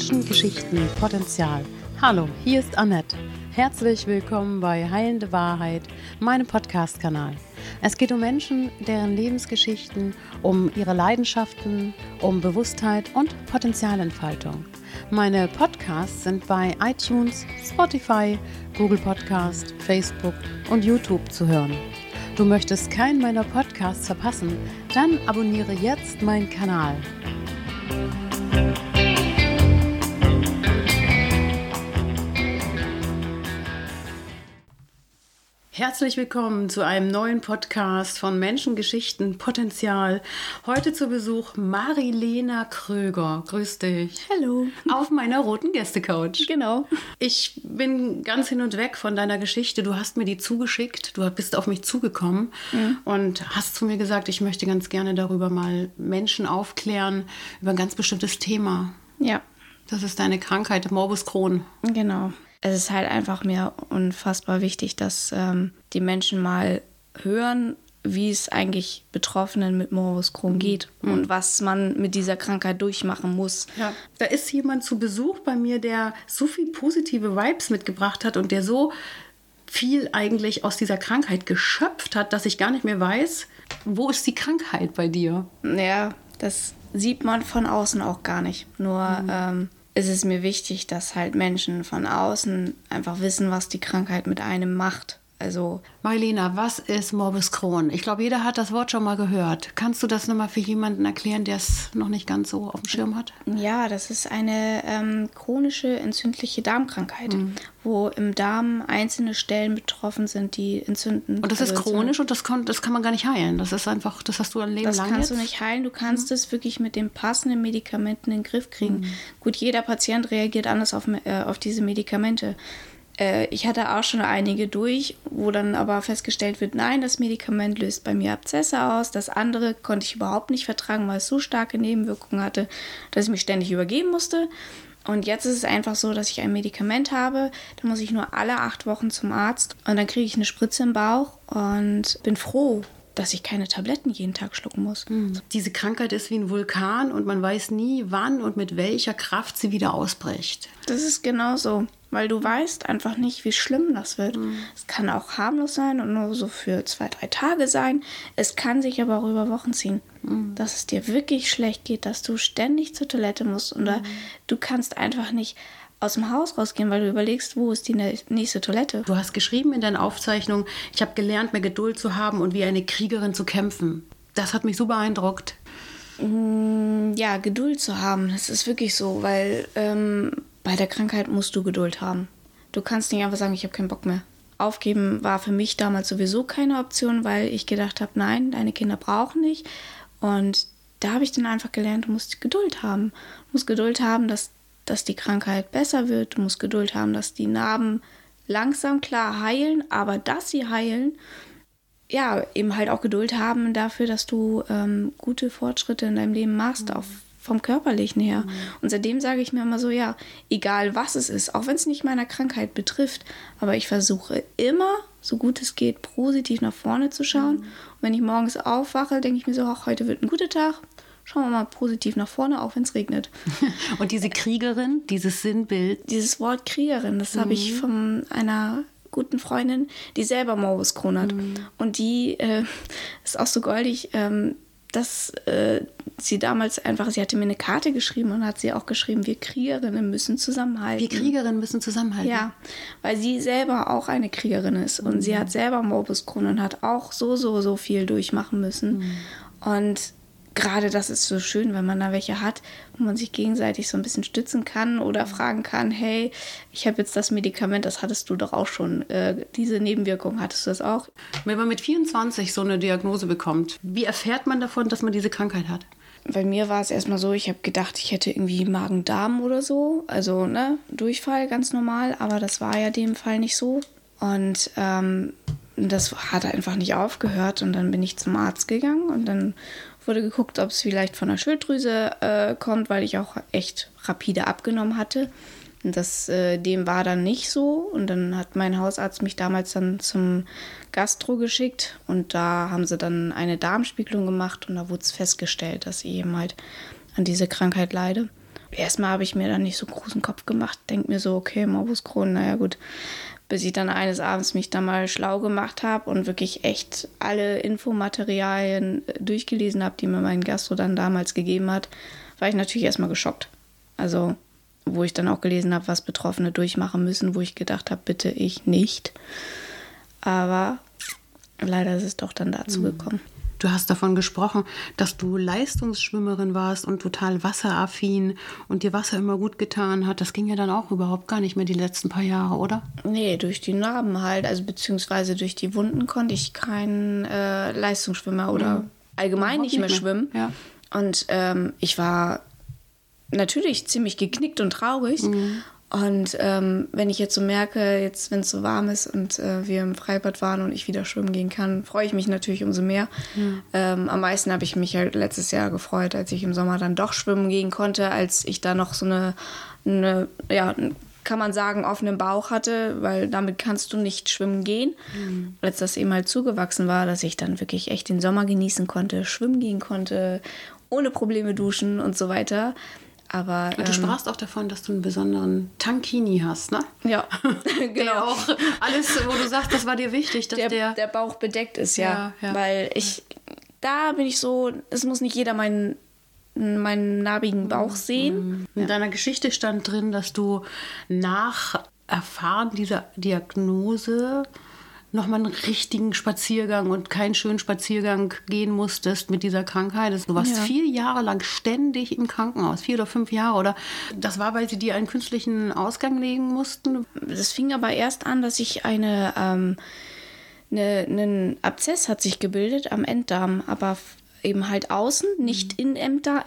Menschen, Geschichten, Potenzial. Hallo, hier ist Annette. Herzlich willkommen bei Heilende Wahrheit, meinem Podcast-Kanal. Es geht um Menschen, deren Lebensgeschichten, um ihre Leidenschaften, um Bewusstheit und Potenzialentfaltung. Meine Podcasts sind bei iTunes, Spotify, Google Podcast, Facebook und YouTube zu hören. Du möchtest keinen meiner Podcasts verpassen? Dann abonniere jetzt meinen Kanal. Herzlich willkommen zu einem neuen Podcast von Menschengeschichten Potenzial. Heute zu Besuch Marilena Kröger. Grüß dich. Hallo. Auf meiner roten Gästecouch. Genau. Ich bin ganz hin und weg von deiner Geschichte. Du hast mir die zugeschickt. Du bist auf mich zugekommen mhm. und hast zu mir gesagt, ich möchte ganz gerne darüber mal Menschen aufklären, über ein ganz bestimmtes Thema. Ja. Das ist deine Krankheit, Morbus Crohn. Genau es ist halt einfach mir unfassbar wichtig, dass ähm, die Menschen mal hören, wie es eigentlich Betroffenen mit Morbus Crohn mhm. geht mhm. und was man mit dieser Krankheit durchmachen muss. Ja. Da ist jemand zu Besuch bei mir, der so viel positive Vibes mitgebracht hat und der so viel eigentlich aus dieser Krankheit geschöpft hat, dass ich gar nicht mehr weiß, wo ist die Krankheit bei dir? Ja, das sieht man von außen auch gar nicht. Nur mhm. ähm, ist es mir wichtig, dass halt Menschen von außen einfach wissen, was die Krankheit mit einem macht. Also Marlena, was ist Morbus Crohn? Ich glaube, jeder hat das Wort schon mal gehört. Kannst du das nochmal für jemanden erklären, der es noch nicht ganz so auf dem Schirm hat? Ja, das ist eine ähm, chronische entzündliche Darmkrankheit, mhm. wo im Darm einzelne Stellen betroffen sind, die entzünden. Und das ist also chronisch und das kann, das kann man gar nicht heilen. Das ist einfach, das hast du ein Leben das lang. Das kannst jetzt? du nicht heilen. Du kannst es mhm. wirklich mit den passenden Medikamenten in den Griff kriegen. Mhm. Gut, jeder Patient reagiert anders auf, äh, auf diese Medikamente. Äh, ich hatte auch schon einige durch, wo dann aber festgestellt wird, nein, das Medikament löst bei mir Abzesse aus. Das andere konnte ich überhaupt nicht vertragen, weil es so starke Nebenwirkungen hatte, dass ich mich ständig übergeben musste. Und jetzt ist es einfach so, dass ich ein Medikament habe. Da muss ich nur alle acht Wochen zum Arzt und dann kriege ich eine Spritze im Bauch und bin froh, dass ich keine Tabletten jeden Tag schlucken muss. Mhm. Diese Krankheit ist wie ein Vulkan und man weiß nie, wann und mit welcher Kraft sie wieder ausbricht. Das ist genau so weil du weißt einfach nicht, wie schlimm das wird. Mhm. Es kann auch harmlos sein und nur so für zwei, drei Tage sein. Es kann sich aber auch über Wochen ziehen, mhm. dass es dir wirklich schlecht geht, dass du ständig zur Toilette musst oder mhm. du kannst einfach nicht aus dem Haus rausgehen, weil du überlegst, wo ist die nächste Toilette. Du hast geschrieben in deiner Aufzeichnung, ich habe gelernt, mehr Geduld zu haben und wie eine Kriegerin zu kämpfen. Das hat mich so beeindruckt. Mm, ja, Geduld zu haben, das ist wirklich so, weil ähm, bei der Krankheit musst du Geduld haben. Du kannst nicht einfach sagen, ich habe keinen Bock mehr. Aufgeben war für mich damals sowieso keine Option, weil ich gedacht habe, nein, deine Kinder brauchen nicht. Und da habe ich dann einfach gelernt, du musst Geduld haben. Du musst Geduld haben, dass, dass die Krankheit besser wird. Du musst Geduld haben, dass die Narben langsam klar heilen, aber dass sie heilen, ja, eben halt auch Geduld haben dafür, dass du ähm, gute Fortschritte in deinem Leben machst, mhm. auf vom körperlichen her. Mhm. Und seitdem sage ich mir immer so, ja, egal was es ist, auch wenn es nicht meiner Krankheit betrifft, aber ich versuche immer, so gut es geht, positiv nach vorne zu schauen. Mhm. Und wenn ich morgens aufwache, denke ich mir so, ach, heute wird ein guter Tag. Schauen wir mal positiv nach vorne, auch wenn es regnet. Und diese Kriegerin, dieses Sinnbild. Dieses Wort Kriegerin, das mhm. habe ich von einer guten Freundin, die selber Morbus Crohn hat. Mhm. Und die äh, ist auch so goldig. Ähm, dass äh, sie damals einfach, sie hatte mir eine Karte geschrieben und hat sie auch geschrieben, wir Kriegerinnen müssen zusammenhalten. Wir Kriegerinnen müssen zusammenhalten. Ja, weil sie selber auch eine Kriegerin ist und mhm. sie hat selber Morbus Crohn und hat auch so, so, so viel durchmachen müssen. Mhm. Und gerade das ist so schön, wenn man da welche hat, wo man sich gegenseitig so ein bisschen stützen kann oder fragen kann, hey, ich habe jetzt das Medikament, das hattest du doch auch schon. Äh, diese Nebenwirkung hattest du das auch? Wenn man mit 24 so eine Diagnose bekommt, wie erfährt man davon, dass man diese Krankheit hat? Bei mir war es erstmal so, ich habe gedacht, ich hätte irgendwie Magen-Darm oder so. Also, ne, Durchfall ganz normal, aber das war ja dem Fall nicht so. Und ähm, das hat einfach nicht aufgehört. Und dann bin ich zum Arzt gegangen und dann wurde geguckt, ob es vielleicht von der Schilddrüse äh, kommt, weil ich auch echt rapide abgenommen hatte. Und das, äh, dem war dann nicht so. Und dann hat mein Hausarzt mich damals dann zum Gastro geschickt. Und da haben sie dann eine Darmspiegelung gemacht und da wurde es festgestellt, dass ich eben halt an diese Krankheit leide. erstmal habe ich mir dann nicht so großen Kopf gemacht. Denk mir so, okay, Morbus Crohn, naja gut. Bis ich dann eines Abends mich dann mal schlau gemacht habe und wirklich echt alle Infomaterialien äh, durchgelesen habe, die mir mein Gastro dann damals gegeben hat, war ich natürlich erstmal geschockt. Also, wo ich dann auch gelesen habe, was Betroffene durchmachen müssen, wo ich gedacht habe, bitte ich nicht. Aber leider ist es doch dann dazu hm. gekommen. Du hast davon gesprochen, dass du Leistungsschwimmerin warst und total wasseraffin und dir Wasser immer gut getan hat. Das ging ja dann auch überhaupt gar nicht mehr die letzten paar Jahre, oder? Nee, durch die Narben halt, also beziehungsweise durch die Wunden konnte ich kein äh, Leistungsschwimmer oder mhm. allgemein nicht, nicht mehr, mehr, schwimmen. Ja. Und ähm, ich war natürlich ziemlich geknickt und traurig. Mhm. Und ähm, wenn ich jetzt so merke, jetzt wenn es so warm ist und äh, wir im Freibad waren und ich wieder schwimmen gehen kann, freue ich mich natürlich umso mehr. Mhm. Ähm, am meisten habe ich mich halt letztes Jahr gefreut, als ich im Sommer dann doch schwimmen gehen konnte, als ich da noch so eine, eine ja, kann man sagen, offenen Bauch hatte, weil damit kannst du nicht schwimmen gehen. Mhm. Als das eben halt zugewachsen war, dass ich dann wirklich echt den Sommer genießen konnte, schwimmen gehen konnte, ohne Probleme duschen und so weiter. Aber, du ähm, sprachst auch davon, dass du einen besonderen Tankini hast, ne? Ja, genau. auch alles, wo du sagst, das war dir wichtig, dass der, der, der Bauch bedeckt ist, ja. ja, ja. Weil ich, da bin ich so, es muss nicht jeder meinen meinen narbigen Bauch sehen. In deiner Geschichte stand drin, dass du nach Erfahren dieser Diagnose nochmal einen richtigen Spaziergang und keinen schönen Spaziergang gehen musstest mit dieser Krankheit. Du warst ja. vier Jahre lang ständig im Krankenhaus, vier oder fünf Jahre, oder? Das war, weil sie dir einen künstlichen Ausgang legen mussten? Das fing aber erst an, dass ich eine, ähm, eine, einen Abzess hat sich gebildet am Enddarm, aber eben halt außen, nicht mhm. in Ämter,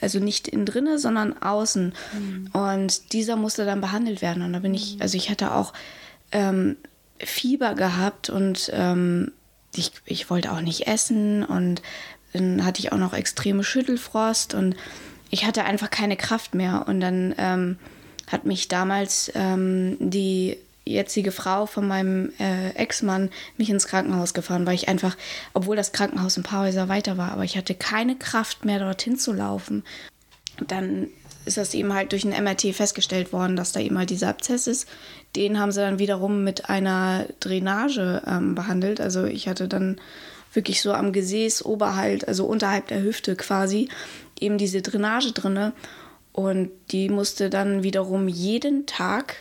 also nicht innen drinne, sondern außen. Mhm. Und dieser musste dann behandelt werden. Und da bin ich, mhm. also ich hatte auch ähm, Fieber gehabt und ähm, ich, ich wollte auch nicht essen und dann hatte ich auch noch extreme Schüttelfrost und ich hatte einfach keine Kraft mehr. Und dann ähm, hat mich damals ähm, die jetzige Frau von meinem äh, Ex-Mann mich ins Krankenhaus gefahren, weil ich einfach, obwohl das Krankenhaus ein paar Häuser weiter war, aber ich hatte keine Kraft mehr dorthin zu laufen. Dann ist das eben halt durch ein MRT festgestellt worden, dass da eben halt dieser Abzess ist. Den haben sie dann wiederum mit einer Drainage ähm, behandelt. Also ich hatte dann wirklich so am Gesäß oberhalb, also unterhalb der Hüfte quasi, eben diese Drainage drinne. Und die musste dann wiederum jeden Tag,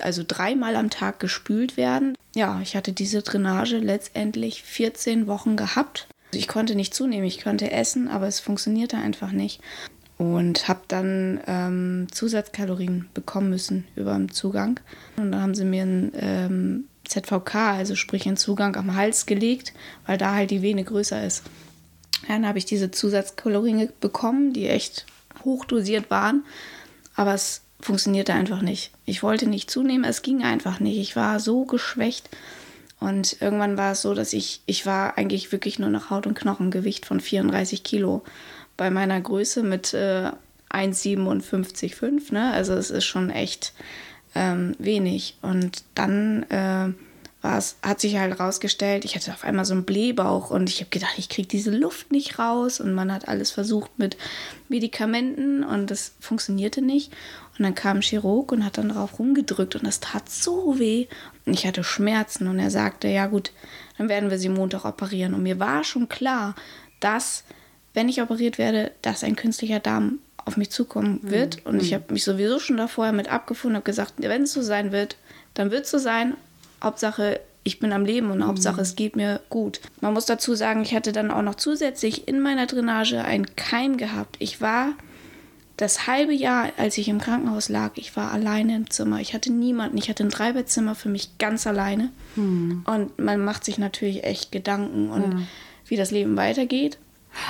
also dreimal am Tag gespült werden. Ja, ich hatte diese Drainage letztendlich 14 Wochen gehabt. Ich konnte nicht zunehmen, ich konnte essen, aber es funktionierte einfach nicht und habe dann ähm, Zusatzkalorien bekommen müssen über den Zugang. Und dann haben sie mir ein ähm, ZVK, also sprich einen Zugang am Hals gelegt, weil da halt die Vene größer ist. Dann habe ich diese Zusatzkalorien bekommen, die echt hochdosiert waren, aber es funktionierte einfach nicht. Ich wollte nicht zunehmen, es ging einfach nicht. Ich war so geschwächt. Und irgendwann war es so, dass ich, ich war eigentlich wirklich nur nach Haut und Knochen, Gewicht von 34 Kilo bei meiner Größe mit äh, 1,57,5. Ne? Also es ist schon echt ähm, wenig. Und dann äh, hat sich halt rausgestellt, ich hatte auf einmal so einen Blähbauch und ich habe gedacht, ich kriege diese Luft nicht raus. Und man hat alles versucht mit Medikamenten und das funktionierte nicht. Und dann kam ein Chirurg und hat dann drauf rumgedrückt und das tat so weh. Und ich hatte Schmerzen und er sagte, ja gut, dann werden wir sie Montag operieren. Und mir war schon klar, dass wenn ich operiert werde, dass ein künstlicher Darm auf mich zukommen mhm. wird. Mhm. Und ich mhm. habe mich sowieso schon davor mit abgefunden, habe gesagt, wenn es so sein wird, dann wird es so sein. Hauptsache, ich bin am Leben und mhm. Hauptsache, es geht mir gut. Man muss dazu sagen, ich hatte dann auch noch zusätzlich in meiner Drainage einen Keim gehabt. Ich war das halbe Jahr, als ich im Krankenhaus lag, ich war alleine im Zimmer. Ich hatte niemanden. Ich hatte ein Dreibettzimmer für mich ganz alleine. Mhm. Und man macht sich natürlich echt Gedanken und ja. wie das Leben weitergeht.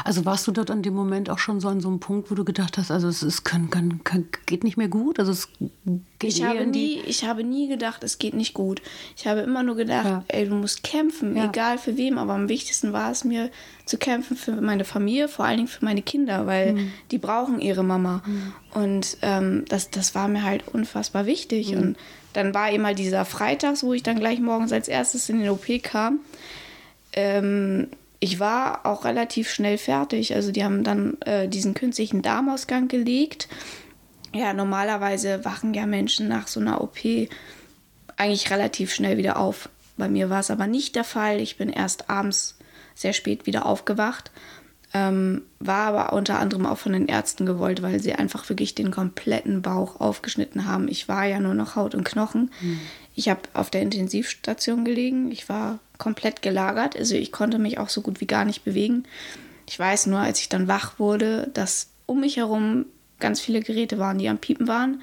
Also warst du dort an dem Moment auch schon so an so einem Punkt, wo du gedacht hast, also es ist, kann, kann, kann, geht nicht mehr gut? Also es geht ich, habe nie, ich habe nie gedacht, es geht nicht gut. Ich habe immer nur gedacht, ja. ey, du musst kämpfen, ja. egal für wem. Aber am wichtigsten war es mir zu kämpfen für meine Familie, vor allen Dingen für meine Kinder, weil mhm. die brauchen ihre Mama. Mhm. Und ähm, das, das war mir halt unfassbar wichtig. Mhm. Und dann war eben halt dieser Freitags, wo ich dann gleich morgens als erstes in den OP kam. Ähm, ich war auch relativ schnell fertig. Also die haben dann äh, diesen künstlichen Darmausgang gelegt ja, normalerweise wachen ja Menschen nach so einer OP eigentlich relativ schnell wieder auf. Bei mir war es aber nicht der Fall. Ich bin erst abends sehr spät wieder aufgewacht. Ähm, war aber unter anderem auch von den Ärzten gewollt, weil sie einfach wirklich den kompletten Bauch aufgeschnitten haben. Ich war ja nur noch Haut und Knochen. Mhm. Ich habe auf der Intensivstation gelegen. Ich war komplett gelagert. Also ich konnte mich auch so gut wie gar nicht bewegen. Ich weiß nur, als ich dann wach wurde, dass um mich herum ganz viele Geräte waren, die am Piepen waren.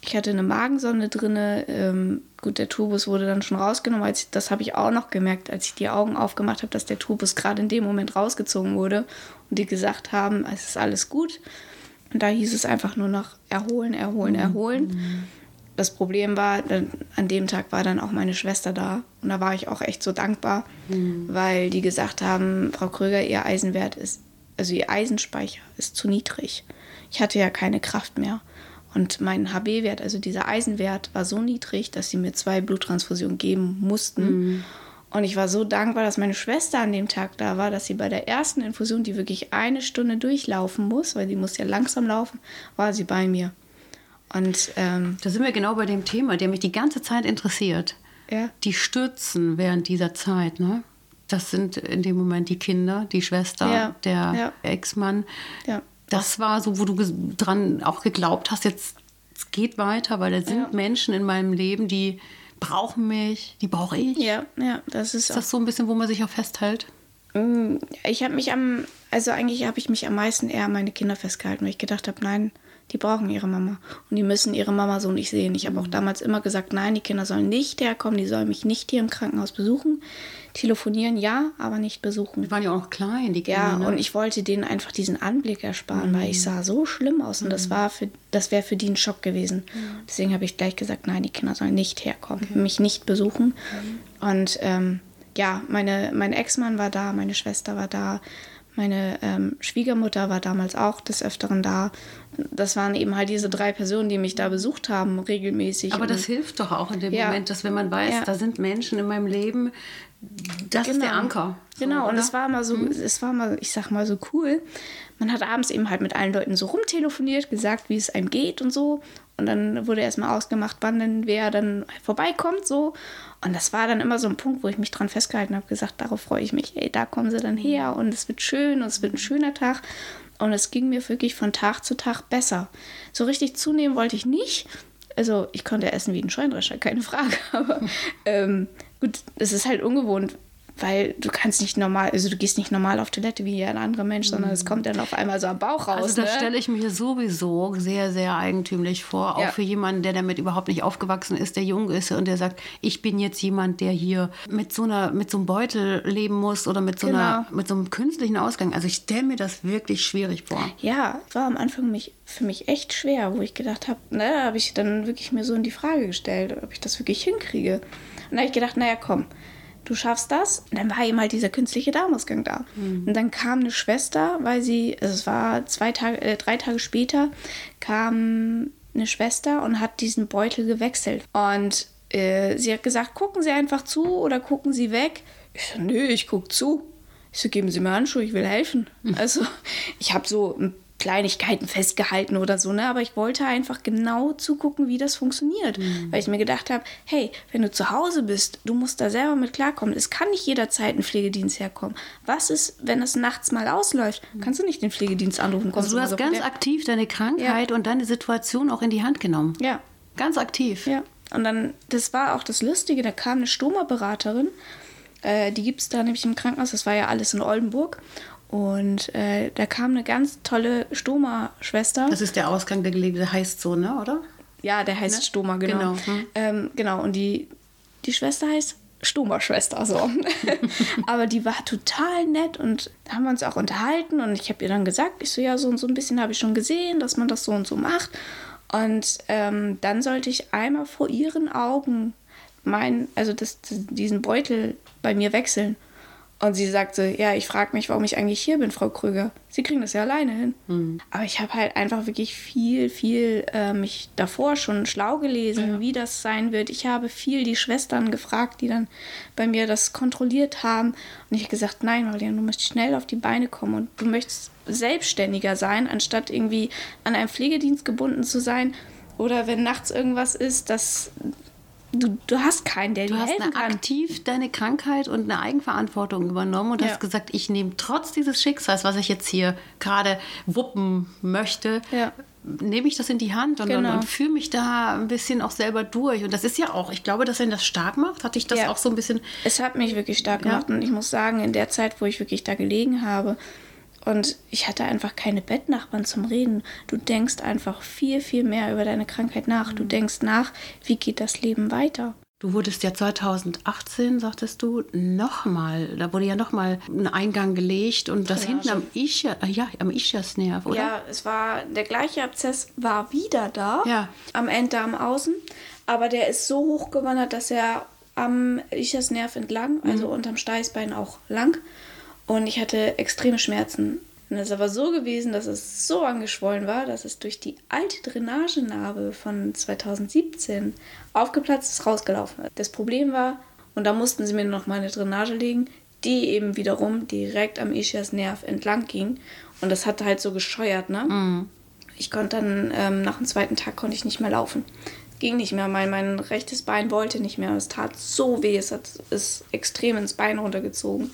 Ich hatte eine Magensonde drin. Ähm, gut, der Turbus wurde dann schon rausgenommen. Als ich, das habe ich auch noch gemerkt, als ich die Augen aufgemacht habe, dass der Turbus gerade in dem Moment rausgezogen wurde und die gesagt haben, es ist alles gut. Und da hieß es einfach nur noch erholen, erholen, mhm. erholen. Mhm. Das Problem war, an dem Tag war dann auch meine Schwester da. Und da war ich auch echt so dankbar, mhm. weil die gesagt haben, Frau Kröger, ihr Eisenwert ist, also ihr Eisenspeicher ist zu niedrig. Ich hatte ja keine Kraft mehr. Und mein HB-Wert, also dieser Eisenwert, war so niedrig, dass sie mir zwei Bluttransfusionen geben mussten. Mhm. Und ich war so dankbar, dass meine Schwester an dem Tag da war, dass sie bei der ersten Infusion, die wirklich eine Stunde durchlaufen muss, weil die muss ja langsam laufen, war sie bei mir. Und ähm, da sind wir genau bei dem Thema, der mich die ganze Zeit interessiert. Ja. Die Stürzen während dieser Zeit, ne? Das sind in dem Moment die Kinder, die Schwester, ja. der ja. Ex-Mann. Ja das war so, wo du dran auch geglaubt hast, jetzt es geht weiter, weil da sind ja. Menschen in meinem Leben, die brauchen mich, die brauche ich. Ja, ja, das ist. Ist das so ein bisschen, wo man sich auch festhält? Mm, ich habe mich am, also eigentlich habe ich mich am meisten eher an meine Kinder festgehalten, weil ich gedacht habe, nein, die brauchen ihre Mama und die müssen ihre Mama so nicht sehen. Ich habe auch mhm. damals immer gesagt, nein, die Kinder sollen nicht herkommen, die sollen mich nicht hier im Krankenhaus besuchen. Telefonieren ja, aber nicht besuchen. Die waren ja auch noch klein, die Kinder. Ja, ne? und ich wollte denen einfach diesen Anblick ersparen, mhm. weil ich mhm. sah so schlimm aus und mhm. das war für das wäre für die ein Schock gewesen. Mhm. Deswegen habe ich gleich gesagt, nein, die Kinder sollen nicht herkommen, okay. mich nicht besuchen. Mhm. Und ähm, ja, meine, mein Ex-Mann war da, meine Schwester war da, meine ähm, Schwiegermutter war damals auch des Öfteren da. Das waren eben halt diese drei Personen, die mich da besucht haben, regelmäßig. Aber das hilft doch auch in dem ja. Moment, dass wenn man weiß, ja. da sind Menschen in meinem Leben, das genau. ist der genau. Anker. So, genau, oder? und es war mal so, mhm. es war mal, ich sag mal so cool. Man hat abends eben halt mit allen Leuten so rumtelefoniert, gesagt, wie es einem geht und so. Und dann wurde erstmal ausgemacht, wann denn wer dann vorbeikommt, so. Und das war dann immer so ein Punkt, wo ich mich dran festgehalten habe, gesagt, darauf freue ich mich. Ey, da kommen sie dann her und es wird schön und es wird ein schöner Tag. Und es ging mir wirklich von Tag zu Tag besser. So richtig zunehmen wollte ich nicht. Also ich konnte essen wie ein Scheunendrescher, keine Frage. Aber ähm, gut, es ist halt ungewohnt, weil du kannst nicht normal, also du gehst nicht normal auf Toilette wie ein anderer Mensch, sondern es mhm. kommt dann auf einmal so am Bauch raus. Also das ne? stelle ich mir sowieso sehr, sehr eigentümlich vor, auch ja. für jemanden, der damit überhaupt nicht aufgewachsen ist, der jung ist und der sagt, ich bin jetzt jemand, der hier mit so einer, mit so einem Beutel leben muss oder mit so genau. einer, mit so einem künstlichen Ausgang. Also ich stelle mir das wirklich schwierig vor. Ja, war am Anfang mich, für mich echt schwer, wo ich gedacht habe, ne, habe ich dann wirklich mir so in die Frage gestellt, ob ich das wirklich hinkriege. Und dann habe ich gedacht, naja, komm, du schaffst das. Und dann war eben halt dieser künstliche Darmausgang da. Mhm. Und dann kam eine Schwester, weil sie, also es war zwei Tage, äh, drei Tage später, kam eine Schwester und hat diesen Beutel gewechselt. Und äh, sie hat gesagt, gucken Sie einfach zu oder gucken Sie weg. Ich so, nö, ich gucke zu. Ich so, geben Sie mir Handschuhe, ich will helfen. Mhm. Also ich habe so ein Kleinigkeiten festgehalten oder so, ne? Aber ich wollte einfach genau zugucken, wie das funktioniert. Mhm. Weil ich mir gedacht habe, hey, wenn du zu Hause bist, du musst da selber mit klarkommen. Es kann nicht jederzeit ein Pflegedienst herkommen. Was ist, wenn es nachts mal ausläuft? Mhm. Kannst du nicht den Pflegedienst anrufen? Also du hast ganz aktiv deine Krankheit ja. und deine Situation auch in die Hand genommen. Ja. Ganz aktiv. Ja. Und dann, das war auch das Lustige, da kam eine Stoma-Beraterin, äh, die gibt es da nämlich im Krankenhaus, das war ja alles in Oldenburg. Und äh, da kam eine ganz tolle Stoma-Schwester. Das ist der Ausgang, der der heißt so, ne, oder? Ja, der heißt ne? Stoma, genau. Genau, hm. ähm, genau. und die, die Schwester heißt Stoma-Schwester, so. Aber die war total nett und haben wir uns auch unterhalten und ich habe ihr dann gesagt, ich so, ja, so und so ein bisschen habe ich schon gesehen, dass man das so und so macht. Und ähm, dann sollte ich einmal vor ihren Augen mein, also das, diesen Beutel bei mir wechseln. Und sie sagte, ja, ich frage mich, warum ich eigentlich hier bin, Frau Krüger. Sie kriegen das ja alleine hin. Mhm. Aber ich habe halt einfach wirklich viel, viel äh, mich davor schon schlau gelesen, Ja. wie das sein wird. Ich habe viel die Schwestern gefragt, die dann bei mir das kontrolliert haben. Und ich habe gesagt, nein, Marianne, du musst schnell auf die Beine kommen und du möchtest selbstständiger sein, anstatt irgendwie an einen Pflegedienst gebunden zu sein. Oder wenn nachts irgendwas ist, dass du, du hast keinen, der Du dir hast helfen kann. aktiv deine Krankheit und eine Eigenverantwortung übernommen und Ja. hast gesagt, ich nehme trotz dieses Schicksals, was ich jetzt hier gerade wuppen möchte, Ja. nehme ich das in die Hand und, Genau. und, und führe mich da ein bisschen auch selber durch. Und das ist ja auch, ich glaube, dass wenn das stark macht, hatte ich das Ja. auch so ein bisschen. Es hat mich wirklich stark gemacht und ich muss sagen, in der Zeit, wo ich wirklich da gelegen habe und ich hatte einfach keine Bettnachbarn zum Reden, du denkst einfach viel, viel mehr über deine Krankheit nach. Mhm. Du denkst nach, wie geht das Leben weiter? Du wurdest ja 2018, sagtest du, nochmal, da wurde ja nochmal ein Eingang gelegt und das Drainage. hinten am Ischias, ja, am Ischiasnerv, oder? Ja, es war, der gleiche Abszess war wieder da, Ja. am Enddarm außen, aber der ist so hochgewandert, dass er am Ischiasnerv entlang, also Mhm. unterm Steißbein auch lang und ich hatte extreme Schmerzen. Und es aber so gewesen, dass es so angeschwollen war, dass es durch die alte Drainagenarbe von 2017 aufgeplatzt ist, rausgelaufen ist. Das Problem war, und da mussten sie mir noch mal eine Drainage legen, die eben wiederum direkt am Ischiasnerv entlang ging. Und das hat halt so gescheuert, ne? Ich konnte dann, ähm, nach dem zweiten Tag konnte ich nicht mehr laufen. Ging nicht mehr, mein, mein rechtes Bein wollte nicht mehr. Es tat so weh, es hat ist extrem ins Bein runtergezogen.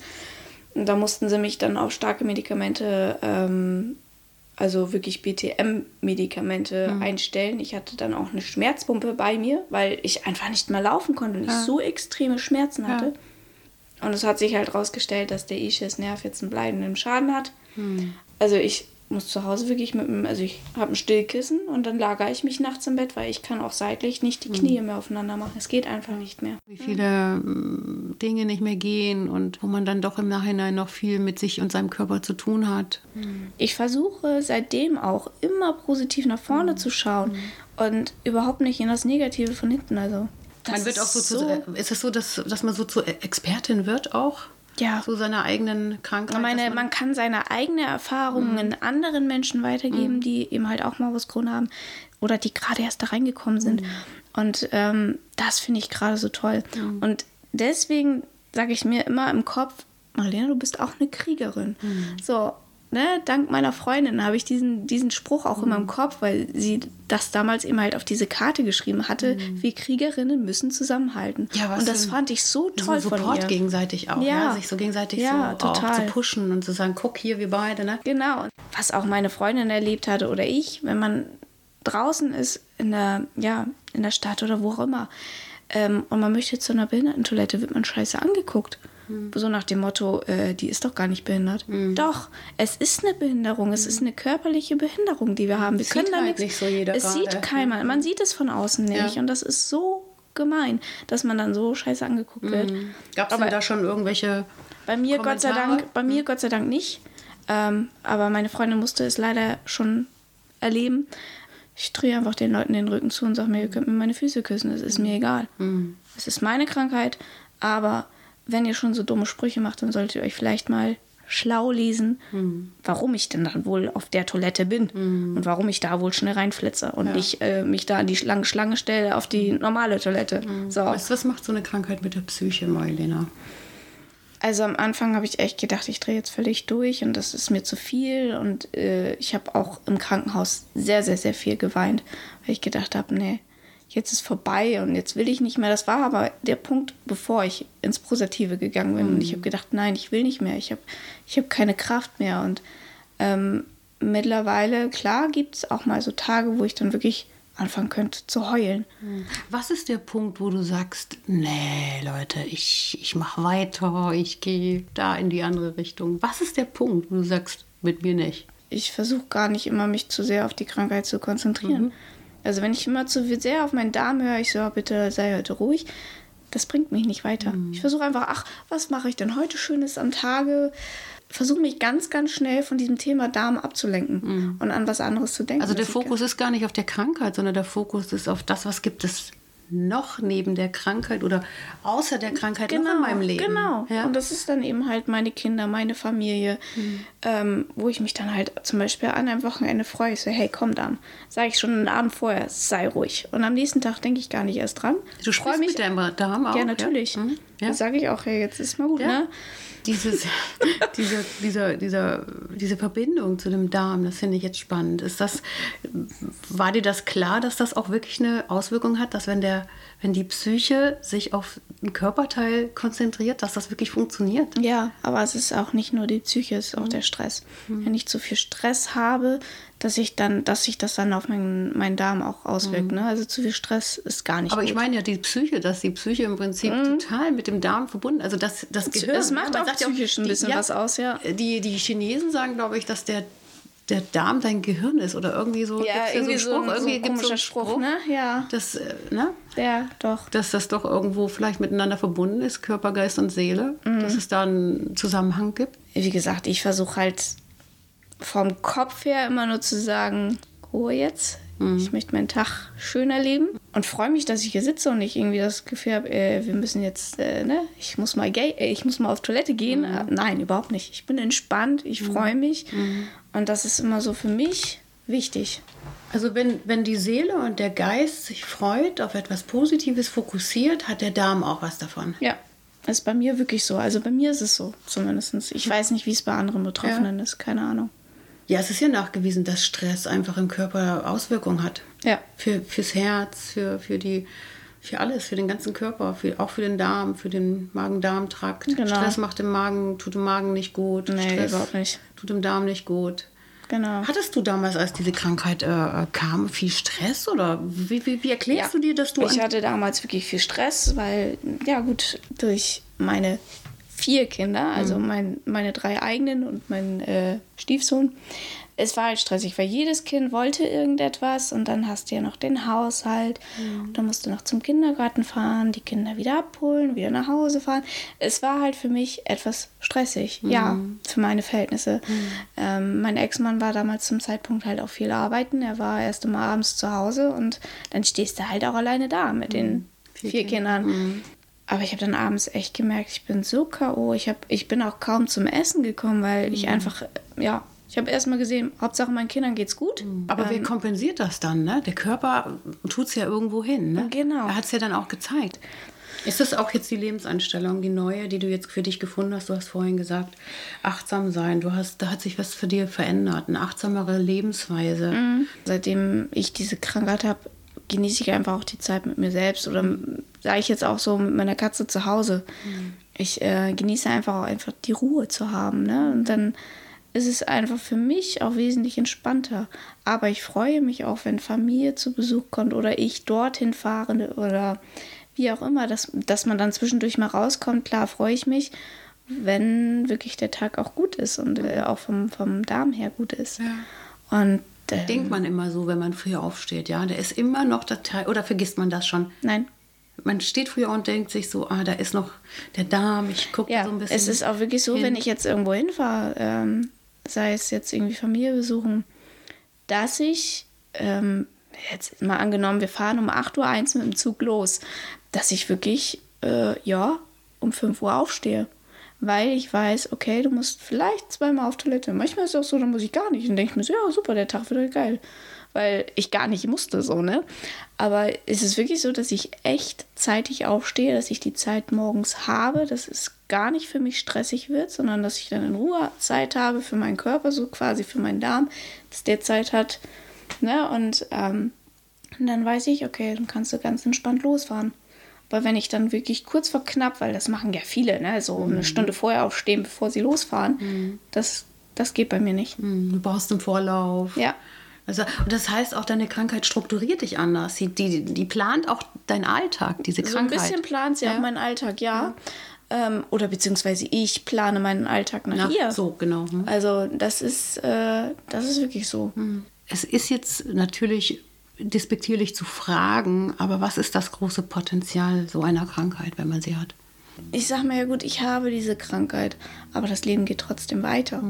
Da mussten sie mich dann auf starke Medikamente, ähm, also wirklich BTM-Medikamente einstellen. Ich hatte dann auch eine Schmerzpumpe bei mir, weil ich einfach nicht mehr laufen konnte und ich so extreme Schmerzen hatte. Und es hat sich halt rausgestellt, dass der Ischiasnerv jetzt einen bleibenden Schaden hat. Also ich muss zu Hause wirklich mit dem, also ich habe ein Stillkissen und dann lagere ich mich nachts im Bett, weil ich kann auch seitlich nicht die Knie mehr aufeinander machen. Es geht einfach nicht mehr. Wie viele mm, Dinge nicht mehr gehen und wo man dann doch im Nachhinein noch viel mit sich und seinem Körper zu tun hat. Ich versuche seitdem auch immer positiv nach vorne Mhm. zu schauen und überhaupt nicht in das Negative von hinten. Also das man wird auch so, ist zu, äh, ist es so, dass, dass man so zur Expertin wird auch? Ja. Zu seiner eigenen Krankheit? Ich meine, dass man kann seine eigene Erfahrungen Mhm. anderen Menschen weitergeben, die eben halt auch Morbus Crohn haben oder die gerade erst da reingekommen sind. Mhm. Und ähm, das finde ich gerade so toll. Und deswegen sage ich mir immer im Kopf, Marlene, du bist auch eine Kriegerin. Mhm. So, ne, dank meiner Freundin habe ich diesen, diesen Spruch auch immer Mhm. im Kopf, weil sie das damals eben halt auf diese Karte geschrieben hatte, wir Kriegerinnen müssen zusammenhalten. Mhm. Ja, was Und das fand ich so so toll von Support ihr. gegenseitig auch, Ja. ja. sich so gegenseitig Ja, so total. zu pushen und zu sagen, guck hier, wir beide, ne? Genau. Was auch meine Freundin erlebt hatte oder ich, wenn man draußen ist in der, ja, in der Stadt oder wo auch immer ähm, und man möchte zu einer Behindertentoilette, wird man scheiße angeguckt. Hm. So nach dem Motto, äh, die ist doch gar nicht behindert. Doch, es ist eine Behinderung, es ist eine körperliche Behinderung, die wir haben. Wir Sieht können da halt nichts. nicht so jeder es gerade. sieht keiner, man sieht es von außen nicht Ja. und das ist so gemein, dass man dann so scheiße angeguckt wird. Gab es denn da schon irgendwelche Bei mir Gott sei? Dank, bei mir Gott sei Dank nicht. Ähm, aber meine Freundin musste es leider schon erleben. Ich drehe einfach den Leuten den Rücken zu und sage mir, ihr könnt mir meine Füße küssen, es ist mir egal. Es ist meine Krankheit, aber wenn ihr schon so dumme Sprüche macht, dann solltet ihr euch vielleicht mal schlau lesen, warum ich denn dann wohl auf der Toilette bin und warum ich da wohl schnell reinflitze und nicht äh, mich da an die lange Schlange stelle auf die normale Toilette. So. Was, was macht so eine Krankheit mit der Psyche, Marilena? Also am Anfang habe ich echt gedacht, ich drehe jetzt völlig durch und das ist mir zu viel. Und äh, ich habe auch im Krankenhaus sehr, sehr, sehr viel geweint, weil ich gedacht habe, nee, jetzt ist vorbei und jetzt will ich nicht mehr. Das war aber der Punkt, bevor ich ins Positive gegangen bin. Und ich habe gedacht, nein, ich will nicht mehr. Ich habe ich hab keine Kraft mehr. Und ähm, mittlerweile, klar, gibt es auch mal so Tage, wo ich dann wirklich anfangen könnte zu heulen. Was ist der Punkt, wo du sagst, nee, Leute, ich, ich mache weiter, ich gehe da in die andere Richtung? Was ist der Punkt, wo du sagst, mit mir nicht? ich versuche gar nicht immer mich zu sehr auf die Krankheit zu konzentrieren. Also wenn ich immer zu sehr auf meinen Darm höre, ich so, "Oh, bitte sei heute ruhig, das bringt mich nicht weiter. Ich versuche einfach, ach, was mache ich denn heute Schönes am Tage? Versuche mich ganz, ganz schnell von diesem Thema Darm abzulenken und an was anderes zu denken. Also der Fokus ist gar nicht auf der Krankheit, sondern der Fokus ist auf das, was gibt es noch neben der Krankheit oder außer der Krankheit genau, noch in meinem Leben. Genau. Ja? Und das ist dann eben halt meine Kinder, meine Familie, Mhm. ähm, wo ich mich dann halt zum Beispiel an einem Wochenende freue. Ich so, hey, komm dann. Sage ich schon einen Abend vorher, sei ruhig. Und am nächsten Tag denke ich gar nicht erst dran. Du sprichst mit deinem Darm auch? Ja, natürlich. Ja? Mhm. Ja? Dann sage ich auch, hey, jetzt ist mal gut, Ja. ne? Dieses, diese, dieser, dieser, diese Verbindung zu dem Darm, das finde ich jetzt spannend. Ist das, war dir das klar, dass das auch wirklich eine Auswirkung hat, dass wenn, der, wenn die Psyche sich auf ein Körperteil konzentriert, dass das wirklich funktioniert? Ja, aber es ist auch nicht nur die Psyche, es ist Mhm. auch der Stress. Wenn ich zu viel Stress habe, dass ich dann, dass sich das dann auf meinen, meinen Darm auch auswirkt. Ne? Also zu viel Stress ist gar nicht Mhm. Aber gut. ich meine ja die Psyche, dass die Psyche im Prinzip total mit dem Darm verbunden Also das, das Gehirn. es macht man auch psychisch ein die- bisschen was aus, ja. Die, die Chinesen sagen, glaube ich, dass der, der Darm dein Gehirn ist oder irgendwie so. ja, irgendwie so so, einen Spruch, so irgendwie ein so komischer einen Spruch, ne? Ja, Das, äh, ne? ja, doch. dass das doch irgendwo vielleicht miteinander verbunden ist, Körper, Geist und Seele, Mhm. dass es da einen Zusammenhang gibt. Wie gesagt, ich versuche halt vom Kopf her immer nur zu sagen, Ruhe jetzt. Mhm. Ich möchte meinen Tag schön erleben und freue mich, dass ich hier sitze und nicht irgendwie das Gefühl habe, äh, wir müssen jetzt, äh, ne, ich muss mal gay, äh, ich muss mal auf Toilette gehen. Mhm. Äh, nein, überhaupt nicht. Ich bin entspannt, ich freue mich Mhm. und das ist immer so für mich wichtig. Also wenn, wenn die Seele und der Geist sich freut, auf etwas Positives fokussiert, hat der Darm auch was davon. Ja, ist bei mir wirklich so. Also bei mir ist es so, zumindest. Ich weiß nicht, wie es bei anderen Betroffenen ist, keine Ahnung. Ja, es ist ja nachgewiesen, dass Stress einfach im Körper Auswirkungen hat. Ja. Für, fürs Herz, für, für die für alles, für den ganzen Körper, für, auch für den Darm, für den Magen-Darm-Trakt. Genau. Stress macht dem Magen, tut dem Magen nicht gut. Nee, Stress überhaupt nicht. tut dem Darm nicht gut. Genau. Hattest du damals, als diese Krankheit äh, kam, viel Stress oder wie, wie, wie erklärst du dir, dass du Ich hatte damals wirklich viel Stress, weil, ja gut, durch meine vier Kinder, also Mhm. mein, meine drei eigenen und mein äh, Stiefsohn, es war halt stressig, weil jedes Kind wollte irgendetwas und dann hast du ja noch den Haushalt, Mhm. dann musst du noch zum Kindergarten fahren, die Kinder wieder abholen, wieder nach Hause fahren. Es war halt für mich etwas stressig, ja, Mhm. für meine Verhältnisse. Ähm, mein Ex-Mann war damals zum Zeitpunkt halt auch viel arbeiten, er war erst immer abends zu Hause und dann stehst du halt auch alleine da mit den Mhm. Vier vier, Kinder. Aber ich habe dann abends echt gemerkt, ich bin so K.O. Ich, hab, ich bin auch kaum zum Essen gekommen, weil Mhm. ich einfach, ja, ich habe erst mal gesehen, Hauptsache meinen Kindern geht's gut. Aber wer kompensiert das dann? Ne? Der Körper tut es ja irgendwo hin. Ne? Genau. Er hat es ja dann auch gezeigt. Ist das auch jetzt die Lebenseinstellung, die neue, die du jetzt für dich gefunden hast? Du hast vorhin gesagt, achtsam sein. Du hast, da hat sich was für dir verändert, eine achtsamere Lebensweise. Mhm. Seitdem ich diese Krankheit habe, genieße ich einfach auch die Zeit mit mir selbst oder sage ich jetzt auch so mit meiner Katze zu Hause. Ich äh, genieße einfach auch einfach die Ruhe zu haben. Ne? Und dann ist es einfach für mich auch wesentlich entspannter. Aber ich freue mich auch, wenn Familie zu Besuch kommt oder ich dorthin fahre oder wie auch immer, dass, dass man dann zwischendurch mal rauskommt. Klar freue ich mich, wenn wirklich der Tag auch gut ist und äh, auch vom, vom Darm her gut ist. Ja. Und ähm, Denkt man immer so, wenn man früher aufsteht, ja, der ist immer noch der Teil, oder vergisst man das schon? Nein. Man steht früher und denkt sich so, ah, da ist noch der Darm, ich gucke Ja, so ein bisschen. es ist auch wirklich so, hin. wenn ich jetzt irgendwo hinfahre, ähm, sei es jetzt irgendwie Familie besuchen, dass ich, ähm, jetzt mal angenommen, wir fahren um 8.01 Uhr mit dem Zug los, dass ich wirklich, äh, ja, um 5 Uhr aufstehe. Weil ich weiß, okay, du musst vielleicht zweimal auf Toilette. Manchmal ist es auch so, dann muss ich gar nicht. Und denke ich mir so, ja, super, der Tag wird halt geil. Weil ich gar nicht musste, so, ne? Aber es ist wirklich so, dass ich echt zeitig aufstehe, dass ich die Zeit morgens habe, dass es gar nicht für mich stressig wird, sondern dass ich dann in Ruhe Zeit habe für meinen Körper, so quasi für meinen Darm, dass der Zeit hat. Ne? Und, ähm, und dann weiß ich, okay, dann kannst du ganz entspannt losfahren. Aber wenn ich dann wirklich kurz vor knapp, weil das machen ja viele, ne? so eine Stunde vorher aufstehen, bevor sie losfahren, das, das geht bei mir nicht. Hm, Du brauchst einen Vorlauf. Ja. Also, und das heißt auch, deine Krankheit strukturiert dich anders. Die, die, die plant auch deinen Alltag, diese So ein Krankheit. bisschen plant sie Ja. auch meinen Alltag, ja. Ähm, oder beziehungsweise ich plane meinen Alltag nach Na, ihr. So, genau. Hm. Also das ist, äh, das ist wirklich so. Es ist jetzt natürlich despektierlich zu fragen, aber was ist das große Potenzial so einer Krankheit, wenn man sie hat? Ich sag mir ja gut, ich habe diese Krankheit, aber das Leben geht trotzdem weiter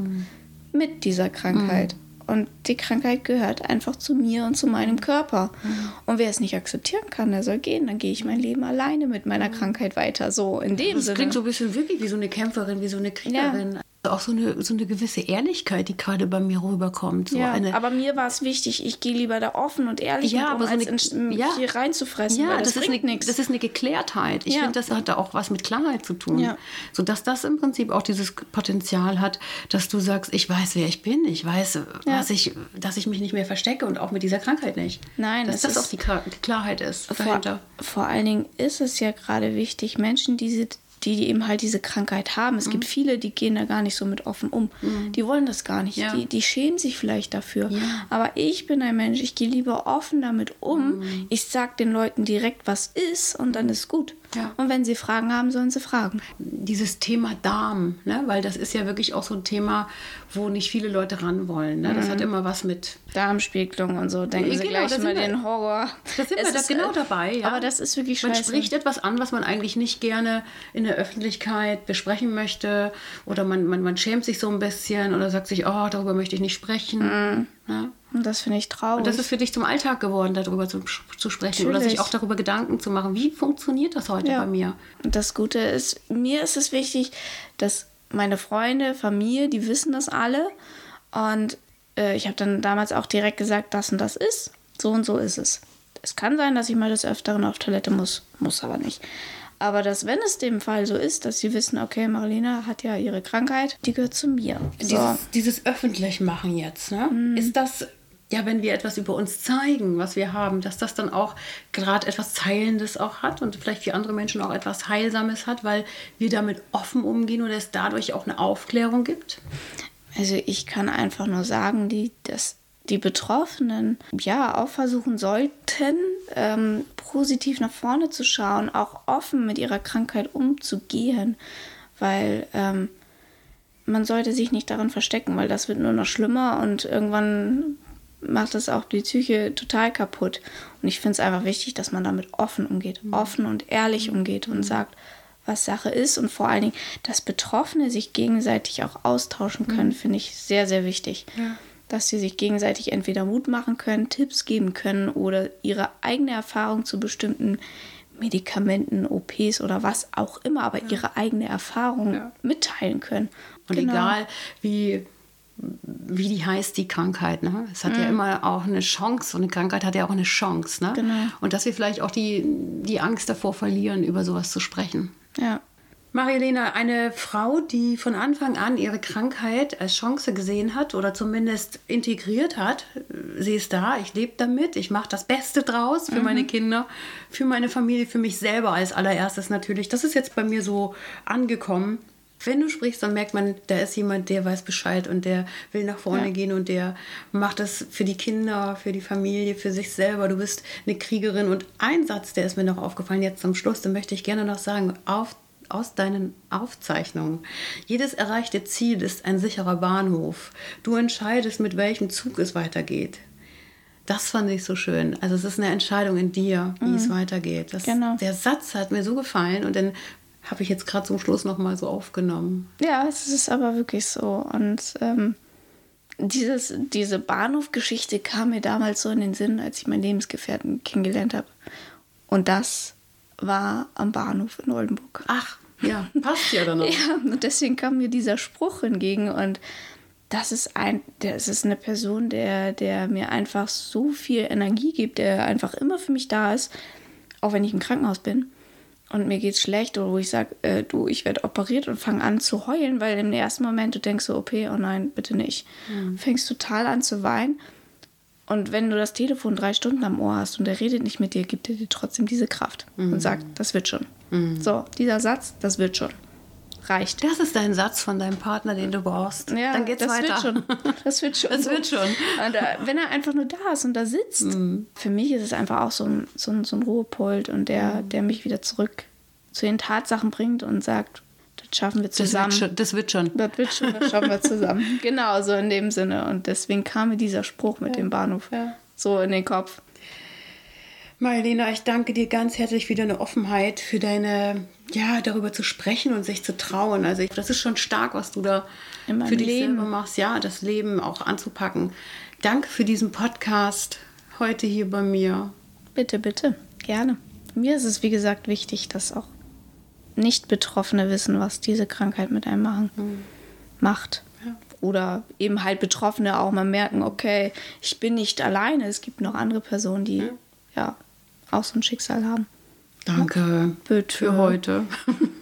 mit dieser Krankheit. Und die Krankheit gehört einfach zu mir und zu meinem Körper. Mhm. Und wer es nicht akzeptieren kann, der soll gehen. Dann gehe ich mein Leben alleine mit meiner Krankheit weiter. So in dem das Sinne. Das klingt so ein bisschen wirklich wie so eine Kämpferin, wie so eine Kriegerin. Ja auch so eine, so eine gewisse Ehrlichkeit, die gerade bei mir rüberkommt. So ja, eine, aber mir war es wichtig, ich gehe lieber da offen und ehrlich ja, mit aber um, so als eine, in, ja, hier reinzufressen, ja, das, das, ist eine, das ist eine Geklärtheit. Ich Ja. finde, das hat da auch was mit Klarheit zu tun. Ja. Sodass das im Prinzip auch dieses Potenzial hat, dass du sagst, ich weiß, wer ich bin, ich weiß, was ich, dass ich mich nicht mehr verstecke und auch mit dieser Krankheit nicht. Nein, dass das ist- auch die, Klar- die Klarheit ist vor, dahinter. vor allen Dingen ist es ja gerade wichtig, Menschen, die, sie- die eben halt diese Krankheit haben. Es gibt viele, die gehen da gar nicht so mit offen um. Die wollen das gar nicht. Ja. Die, die schämen sich vielleicht dafür. Ja. Aber ich bin ein Mensch, ich gehe lieber offen damit um. Ich sag den Leuten direkt, was ist und dann ist gut. Ja. Und wenn sie Fragen haben, sollen sie fragen. dieses Thema Darm, ne? weil das ist ja wirklich auch so ein Thema, wo nicht viele Leute ran wollen. Ne? Das hat immer was mit. Darmspiegelung und so, denken Ja, sie genau, gleich immer den Horror. Da sind Es wir da ist, genau äh, dabei. Ja? Aber das ist wirklich Man scheiße. spricht etwas an, was man eigentlich nicht gerne in der Öffentlichkeit besprechen möchte. Oder man, man, man schämt sich so ein bisschen oder sagt sich, oh, darüber möchte ich nicht sprechen. Ja? Und das finde ich traurig. Und das ist für dich zum Alltag geworden, darüber zu, zu sprechen oder Natürlich. sich auch darüber Gedanken zu machen. Wie funktioniert das heute Ja. bei mir? Und das Gute ist, mir ist es wichtig, dass meine Freunde, Familie, die wissen das alle. Und äh, ich habe dann damals auch direkt gesagt, das und das ist. So und so ist es. Es kann sein, dass ich mal des Öfteren auf Toilette muss. Muss aber nicht. Aber dass, wenn es dem Fall so ist, dass sie wissen, okay, Marilena hat ja ihre Krankheit, die gehört zu mir. So. Dieses, dieses öffentlich machen jetzt, ne? Ist das, ja, wenn wir etwas über uns zeigen, was wir haben, dass das dann auch gerade etwas Heilendes auch hat und vielleicht für andere Menschen auch etwas Heilsames hat, weil wir damit offen umgehen oder es dadurch auch eine Aufklärung gibt? Also ich kann einfach nur sagen, die, dass die Betroffenen ja auch versuchen sollten, ähm, positiv nach vorne zu schauen, auch offen mit ihrer Krankheit umzugehen, weil ähm, man sollte sich nicht darin verstecken, weil das wird nur noch schlimmer und irgendwann macht das auch die Psyche total kaputt. Und ich finde es einfach wichtig, dass man damit offen umgeht, offen und ehrlich umgeht und sagt, was Sache ist und vor allen Dingen, dass Betroffene sich gegenseitig auch austauschen können, finde ich sehr, sehr wichtig. Dass sie sich gegenseitig entweder Mut machen können, Tipps geben können oder ihre eigene Erfahrung zu bestimmten Medikamenten, OPs oder was auch immer, aber ihre eigene Erfahrung Ja. mitteilen können. Und Genau. egal, wie, wie die heißt, die Krankheit. Ne? Es hat ja immer auch eine Chance und eine Krankheit hat ja auch eine Chance. Ne? Genau. Und dass wir vielleicht auch die, die Angst davor verlieren, über sowas zu sprechen. Ja. Marielena, eine Frau, die von Anfang an ihre Krankheit als Chance gesehen hat oder zumindest integriert hat. Sie ist da, ich lebe damit, ich mache das Beste draus für meine Kinder, für meine Familie, für mich selber als allererstes natürlich. Das ist jetzt bei mir so angekommen. Wenn du sprichst, dann merkt man, da ist jemand, der weiß Bescheid und der will nach vorne Ja. gehen und der macht das für die Kinder, für die Familie, für sich selber. Du bist eine Kriegerin. Und ein Satz, der ist mir noch aufgefallen jetzt zum Schluss, den möchte ich gerne noch sagen. Auf aus deinen Aufzeichnungen. Jedes erreichte Ziel ist ein sicherer Bahnhof. Du entscheidest, mit welchem Zug es weitergeht. Das fand ich so schön. Also es ist eine Entscheidung in dir, wie es weitergeht. Das, Genau. Der Satz hat mir so gefallen und den habe ich jetzt gerade zum Schluss noch mal so aufgenommen. Ja, es ist aber wirklich so. Und ähm, dieses, diese Bahnhofgeschichte kam mir damals so in den Sinn, als ich meinen Lebensgefährten kennengelernt habe. Und das war am Bahnhof in Oldenburg. Ach, ja, passt ja dann auch. Ja, und deswegen kam mir dieser Spruch entgegen und das ist ein, das ist eine Person, der, der mir einfach so viel Energie gibt, der einfach immer für mich da ist, auch wenn ich im Krankenhaus bin und mir geht's schlecht oder wo ich sage, äh, du, ich werde operiert und fange an zu heulen, weil im ersten Moment du denkst so, OP, oh nein, bitte nicht. Fängst total an zu weinen. Und wenn du das Telefon drei Stunden am Ohr hast und der redet nicht mit dir, gibt er dir trotzdem diese Kraft und sagt, das wird schon. So, dieser Satz, das wird schon. Reicht. Das ist dein Satz von deinem Partner, den du brauchst. Ja, dann geht's das weiter. wird schon. Das wird schon. Das so. wird schon. Und, äh, wenn er einfach nur da ist und da sitzt, Mhm. für mich ist es einfach auch so ein, so ein, so ein Ruhepol und der, Mhm. der mich wieder zurück zu den Tatsachen bringt und sagt, das schaffen wir Das wird, zusammen. schon, das wird schon. Das wird schon, das schaffen wir zusammen. genau, so in dem Sinne. Und deswegen kam mir dieser Spruch mit dem Bahnhof ja. so in den Kopf. Marlena, ich danke dir ganz herzlich für deine Offenheit, für deine ja, darüber zu sprechen und sich zu trauen. Also ich, das ist schon stark, was du da für dich Leben. selber machst. Ja, das Leben auch anzupacken. Danke für diesen Podcast heute hier bei mir. Bitte, bitte, gerne. Mir ist es, wie gesagt, wichtig, dass auch Nicht-Betroffene wissen, was diese Krankheit mit einem machen, mhm. macht. Ja. Oder eben halt Betroffene auch mal merken, okay, ich bin nicht alleine, es gibt noch andere Personen, die ja, ja auch so ein Schicksal haben. Danke Bitte. für heute.